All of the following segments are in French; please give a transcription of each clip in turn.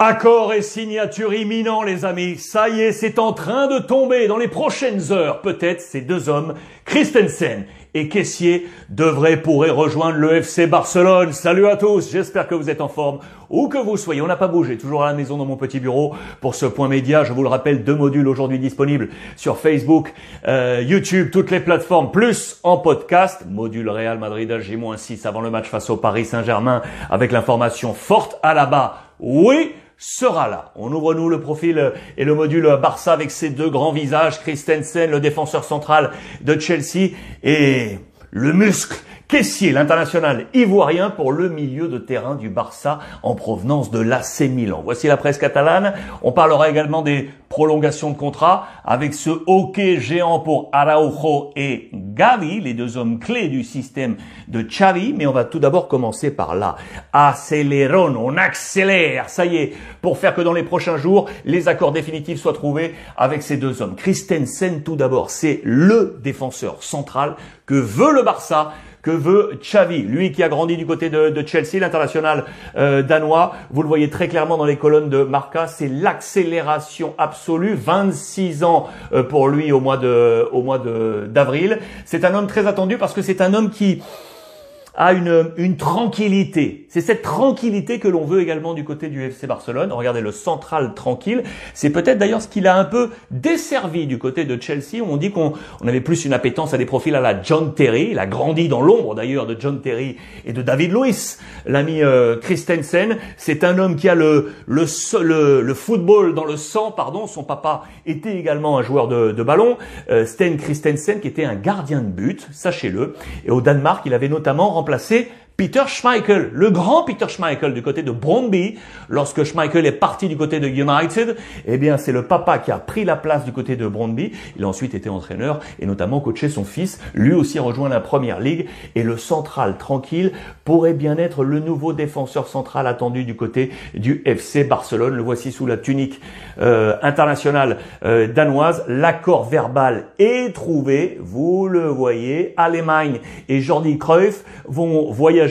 Accord et signature imminent, les amis. Ça y est, c'est en train de tomber dans les prochaines heures. Peut-être ces deux hommes, Christensen et Caissier, devraient pourraient rejoindre le FC Barcelone. Salut à tous. J'espère que vous êtes en forme. Où que vous soyez, on n'a pas bougé. Toujours à la maison dans mon petit bureau pour ce point média. Je vous le rappelle, deux modules aujourd'hui disponibles sur Facebook, euh, YouTube, toutes les plateformes, plus en podcast. Module Real Madrid J-6 avant le match face au Paris Saint-Germain avec l'information forte à la bas. Oui, sera là. On ouvre nous le profil et le module Barça avec ses deux grands visages, Christensen, le défenseur central de Chelsea, et le muscle Caissier, l'international ivoirien pour le milieu de terrain du Barça en provenance de l'AC Milan. Voici la presse catalane. On parlera également des prolongations de contrat avec ce hockey géant pour Araujo et Gavi, les deux hommes clés du système de Xavi. Mais on va tout d'abord commencer par là. Accélérons, on accélère. Ça y est, pour faire que dans les prochains jours, les accords définitifs soient trouvés avec ces deux hommes. Christensen, tout d'abord, c'est le défenseur central que veut le Barça que veut Xavi, lui qui a grandi du côté de, Chelsea, l'international euh, danois. Vous le voyez très clairement dans les colonnes de Marca, c'est l'accélération absolue. 26 ans euh, pour lui au mois de au mois d'avril. C'est un homme très attendu parce que c'est un homme qui a une, une tranquillité. C'est cette tranquillité que l'on veut également du côté du FC Barcelone. Regardez le central tranquille. C'est peut-être d'ailleurs ce qu'il a un peu desservi du côté de Chelsea. Où on dit qu'on on avait plus une appétence à des profils à la John Terry. Il a grandi dans l'ombre d'ailleurs de John Terry et de David Lewis, l'ami euh, Christensen. C'est un homme qui a le, le, le, football dans le sang. Pardon, son papa était également un joueur de, de ballon. Euh, Sten Christensen qui était un gardien de but, sachez-le. Et au Danemark, il avait notamment remplacé Peter Schmeichel, le grand Peter Schmeichel du côté de Bromby, lorsque Schmeichel est parti du côté de United, eh bien c'est le papa qui a pris la place du côté de Bromby. Il a ensuite été entraîneur et notamment coaché son fils. Lui aussi a rejoint la première ligue et le central tranquille pourrait bien être le nouveau défenseur central attendu du côté du FC Barcelone. Le voici sous la tunique euh, internationale euh, danoise. L'accord verbal est trouvé. Vous le voyez. Allemagne et Jordi Cruyff vont voyager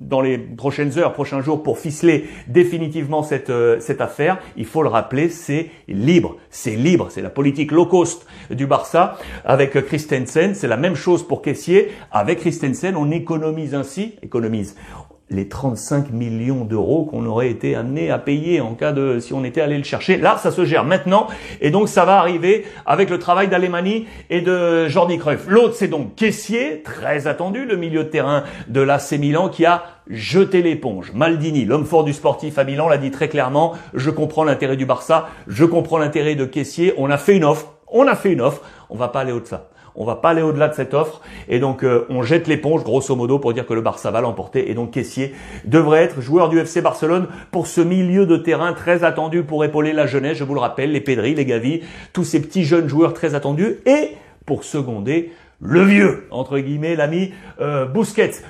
dans les prochaines heures, prochains jours pour ficeler définitivement cette, euh, cette affaire. Il faut le rappeler, c'est libre. C'est libre. C'est la politique low cost du Barça avec Christensen. C'est la même chose pour Caissier. Avec Christensen, on économise ainsi, économise les 35 millions d'euros qu'on aurait été amené à payer en cas de si on était allé le chercher. Là, ça se gère maintenant et donc ça va arriver avec le travail d'Alemani et de Jordi Cruyff. L'autre, c'est donc Caissier, très attendu, le milieu de terrain de l'AC Milan qui a jeté l'éponge. Maldini, l'homme fort du sportif à Milan, l'a dit très clairement, je comprends l'intérêt du Barça, je comprends l'intérêt de Caissier, on a fait une offre, on a fait une offre, on va pas aller au-delà. On va pas aller au-delà de cette offre. Et donc euh, on jette l'éponge grosso modo pour dire que le Barça va l'emporter. Et donc Caissier devrait être joueur du FC Barcelone pour ce milieu de terrain très attendu pour épauler la jeunesse, je vous le rappelle, les Pedri, les Gavi, tous ces petits jeunes joueurs très attendus. Et pour seconder le vieux, entre guillemets, l'ami euh.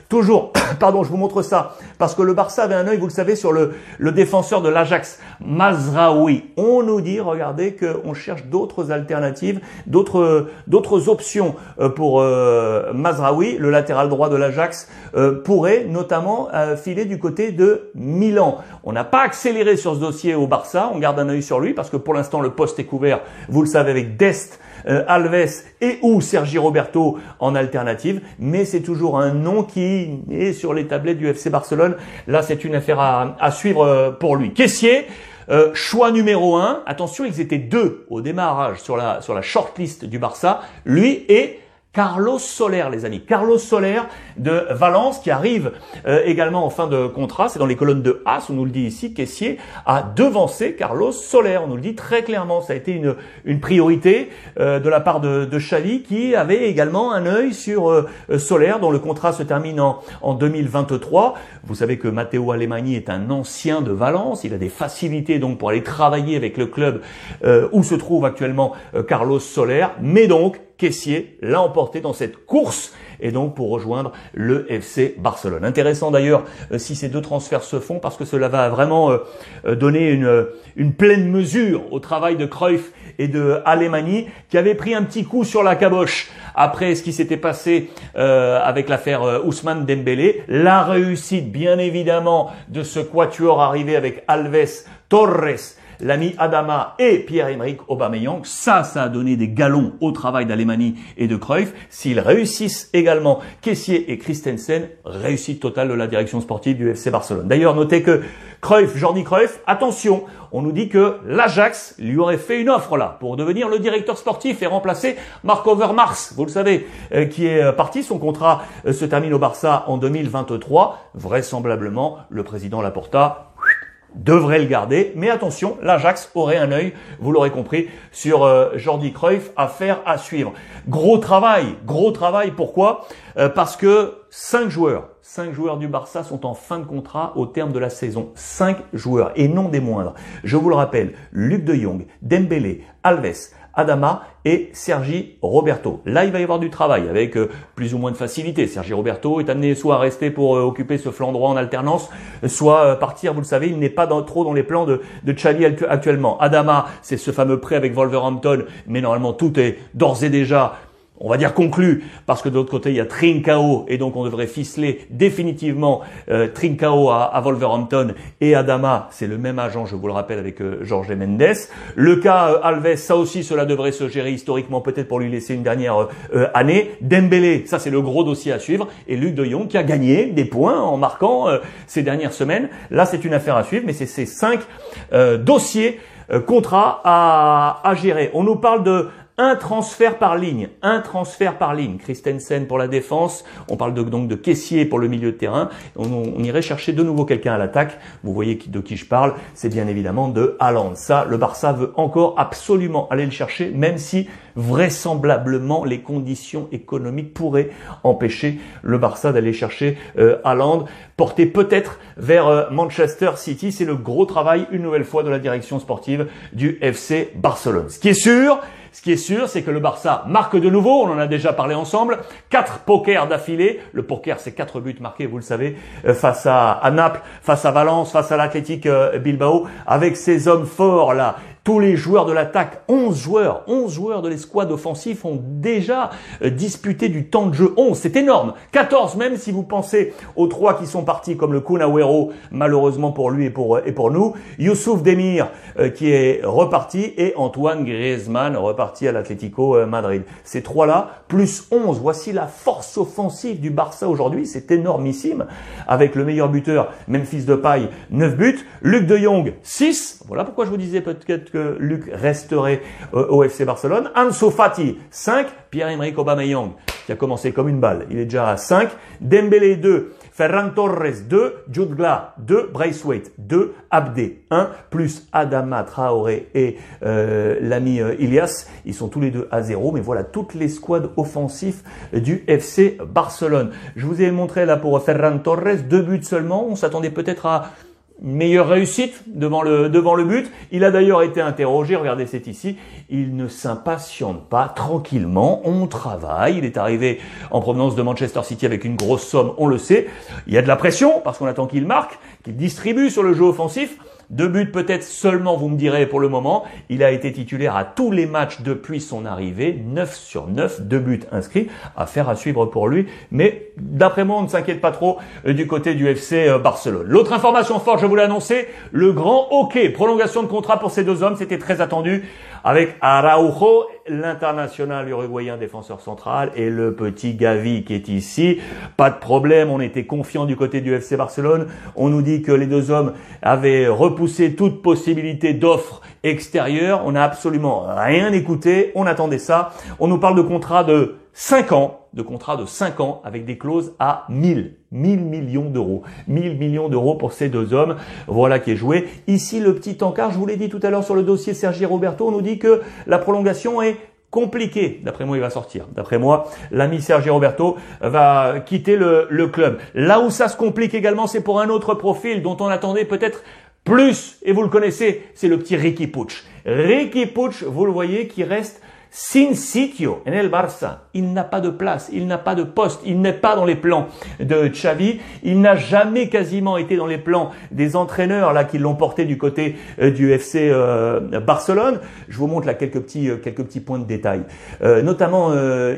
Toujours, pardon, je vous montre ça, parce que le Barça avait un œil, vous le savez, sur le, le défenseur de l'Ajax, Mazraoui. On nous dit, regardez, qu'on cherche d'autres alternatives, d'autres options euh, pour euh, Mazraoui, le latéral droit de l'Ajax, euh, pourrait notamment filer du côté de Milan. On n'a pas accéléré sur ce dossier au Barça, on garde un œil sur lui, parce que pour l'instant, le poste est couvert, vous le savez, avec Dest, euh, Alves et ou Sergi Roberto en alternative, mais c'est toujours un nom qui est sur les tablettes du FC Barcelone. Là, c'est une affaire à, suivre euh, pour lui. Caissier, euh, choix numéro un. Attention, ils étaient deux au démarrage sur la sur la shortlist du Barça. Lui et Carlos Soler, les amis. Carlos Soler de Valence qui arrive euh, également en fin de contrat. C'est dans les colonnes de As, on nous le dit ici, Caissier a devancé Carlos Soler. On nous le dit très clairement. Ça a été une, une priorité euh, de la part de, de Xavi qui avait également un œil sur euh, Soler dont le contrat se termine en, en 2023. Vous savez que Matteo Alemani est un ancien de Valence. Il a des facilités donc pour aller travailler avec le club où se trouve actuellement Carlos Soler. Mais donc, Caissier l'a emporté dans cette course et donc pour rejoindre le FC Barcelone. Intéressant d'ailleurs euh, si ces deux transferts se font parce que cela va vraiment euh, euh, donner une, pleine mesure au travail de Cruyff et de Alemani qui avait pris un petit coup sur la caboche après ce qui s'était passé avec l'affaire Ousmane Dembélé. La réussite bien évidemment de ce quatuor arrivé avec Alves, Torres, l'ami Adama et Pierre-Emerick Aubameyang. Ça, ça a donné des galons au travail d'Alemani et de Cruyff. S'ils réussissent également, Kessier et Christensen, réussite totale de la direction sportive du FC Barcelone. D'ailleurs, notez que Cruyff, Jordi Cruyff, attention, on nous dit que l'Ajax lui aurait fait une offre là pour devenir le directeur sportif et remplacer Marc Overmars, vous le savez, euh, qui est euh, parti. Son contrat euh, se termine au Barça en 2023. Vraisemblablement, le président Laporta devrait le garder. Mais attention, l'Ajax aurait un œil, vous l'aurez compris, sur euh, Jordi Cruyff, affaire à suivre. Gros travail, gros travail, pourquoi? Euh, Parce que cinq joueurs, cinq joueurs du Barça sont en fin de contrat au terme de la saison. Cinq joueurs, et non des moindres. Je vous le rappelle, Luc de Jong, Dembélé, Alves, Adama et Sergi Roberto. Là, il va y avoir du travail avec euh, plus ou moins de facilité. Sergi Roberto est amené soit à rester pour euh, occuper ce flanc droit en alternance, soit euh, partir, vous le savez, il n'est pas trop dans les plans de, de actuellement. Adama, c'est ce fameux prêt avec Wolverhampton, mais normalement tout est d'ores et déjà on va dire conclu, parce que de l'autre côté, il y a Trincao, et donc on devrait ficeler définitivement euh, Trincao à, Wolverhampton et Adama, c'est le même agent, je vous le rappelle, avec euh, Jorge Mendes. Le cas euh, Alves, ça aussi, cela devrait se gérer historiquement, peut-être pour lui laisser une dernière euh, année. Dembélé, ça c'est le gros dossier à suivre, et Luc de Jong qui a gagné des points en marquant ces dernières semaines. Là, c'est une affaire à suivre, mais c'est ces cinq dossiers contrats à, à gérer. On nous parle de un transfert par ligne, un transfert par ligne. Christensen pour la défense, on parle donc de caissier pour le milieu de terrain. On, irait chercher de nouveau quelqu'un à l'attaque. Vous voyez de qui je parle, c'est bien évidemment de Haaland. Ça, le Barça veut encore absolument aller le chercher, même si vraisemblablement les conditions économiques pourraient empêcher le Barça d'aller chercher euh, Haaland, porté peut-être vers euh, Manchester City. C'est le gros travail, une nouvelle fois, de la direction sportive du FC Barcelone. Ce qui est sûr, ce qui est sûr, c'est que le Barça marque de nouveau, on en a déjà parlé ensemble, quatre pokers d'affilée. Le poker, c'est quatre buts marqués, vous le savez, euh, face à, Naples, face à Valence, face à l'Athletic euh, Bilbao, avec ces hommes forts là tous les joueurs de l'attaque, 11 joueurs, 11 joueurs de l'escouade offensif ont déjà euh, disputé du temps de jeu. 11, c'est énorme. 14 même si vous pensez aux trois qui sont partis comme le Kun malheureusement pour lui et pour, euh, et pour nous. Youssouf Demir euh, qui est reparti et Antoine Griezmann reparti à l'Atlético Madrid. Ces trois-là, plus 11. Voici la force offensive du Barça aujourd'hui. C'est énormissime. Avec le meilleur buteur, Memphis Depay, 9 buts. Luc de Jong, 6. Voilà pourquoi je vous disais peut-être que Luc resterait euh, au FC Barcelone. Ansu Fati, 5. Pierre-Emerick Aubameyang, qui a commencé comme une balle. Il est déjà à 5. Dembélé, 2. Ferran Torres, 2. Jude Gla, 2. Braithwaite, 2. Abdé, 1. Plus Adama Traoré et euh, l'ami euh, Ilias. Ils sont tous les deux à 0. Mais voilà toutes les squads offensifs du FC Barcelone. Je vous ai montré là pour Ferran Torres, deux buts seulement. On s'attendait peut-être à meilleure réussite devant le, devant le but. Il a d'ailleurs été interrogé, regardez c'est ici, il ne s'impatiente pas, tranquillement, on travaille, il est arrivé en provenance de Manchester City avec une grosse somme, on le sait, il y a de la pression parce qu'on attend qu'il marque, qu'il distribue sur le jeu offensif, deux buts peut-être seulement, vous me direz pour le moment. Il a été titulaire à tous les matchs depuis son arrivée. 9 sur 9, deux buts inscrits. Affaire à suivre pour lui. Mais d'après moi, on ne s'inquiète pas trop euh, du côté du FC euh, Barcelone. L'autre information forte, je vous l'ai annoncé, le grand hockey. Prolongation de contrat pour ces deux hommes. C'était très attendu avec Araujo, l'international uruguayen défenseur central, et le petit Gavi qui est ici. Pas de problème, on était confiant du côté du FC Barcelone. On nous dit que les deux hommes avaient repoussé toute possibilité d'offre extérieure. On n'a absolument rien écouté, on attendait ça. On nous parle de contrat de 5 ans, de contrat de 5 ans avec des clauses à 1000, 1000 millions d'euros. 1000 millions d'euros pour ces deux hommes. Voilà qui est joué. Ici, le petit encart, je vous l'ai dit tout à l'heure sur le dossier Sergi Roberto, on nous dit que la prolongation est compliquée. D'après moi, il va sortir. D'après moi, l'ami Sergi Roberto va quitter le, club. Là où ça se complique également, c'est pour un autre profil dont on attendait peut-être plus, et vous le connaissez, c'est le petit Ricky Pucci. Ricky Pucci, vous le voyez, qui reste sin sitio en el Barça. Il n'a pas de place, il n'a pas de poste, il n'est pas dans les plans de Xavi. Il n'a jamais quasiment été dans les plans des entraîneurs là qui l'ont porté du côté euh, du FC euh, Barcelone. Je vous montre là quelques petits euh, quelques petits points de détail, notamment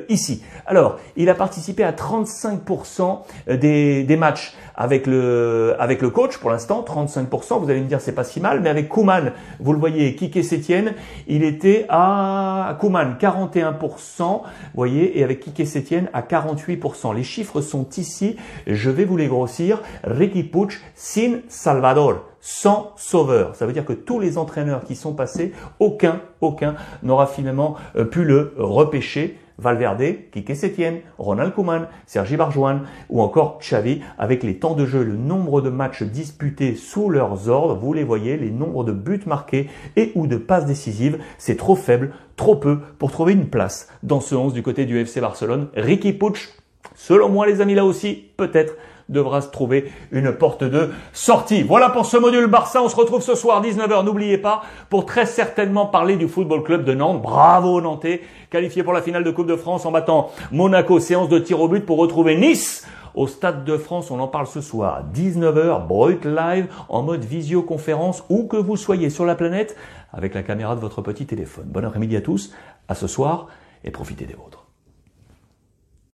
ici. Alors, il a participé à 35% des, des matchs avec le avec le coach pour l'instant, 35%. Vous allez me dire c'est pas si mal, mais avec Kuman, vous le voyez, Kike Sétienne, il était à Kuman 41%, vous voyez, et avec Kike Sétienne à 48%. Les chiffres sont ici. Je vais vous les grossir. Ricky Puch, sin Salvador sans sauveur. Ça veut dire que tous les entraîneurs qui sont passés, aucun, aucun n'aura finalement euh, pu le repêcher. Valverde, Kike Setien, Ronald Koeman, Sergi Barjoan ou encore Xavi avec les temps de jeu, le nombre de matchs disputés sous leurs ordres, vous les voyez, les nombres de buts marqués et ou de passes décisives, c'est trop faible, trop peu pour trouver une place dans ce 11 du côté du FC Barcelone. Ricky Puch, selon moi les amis là aussi, peut-être devra se trouver une porte de sortie. Voilà pour ce module Barça. On se retrouve ce soir 19h. N'oubliez pas pour très certainement parler du Football Club de Nantes. Bravo Nantais, qualifié pour la finale de Coupe de France en battant Monaco. Séance de tir au but pour retrouver Nice au Stade de France. On en parle ce soir 19h, Brut Live, en mode visioconférence, où que vous soyez sur la planète, avec la caméra de votre petit téléphone. Bon après-midi à tous, à ce soir, et profitez des vôtres.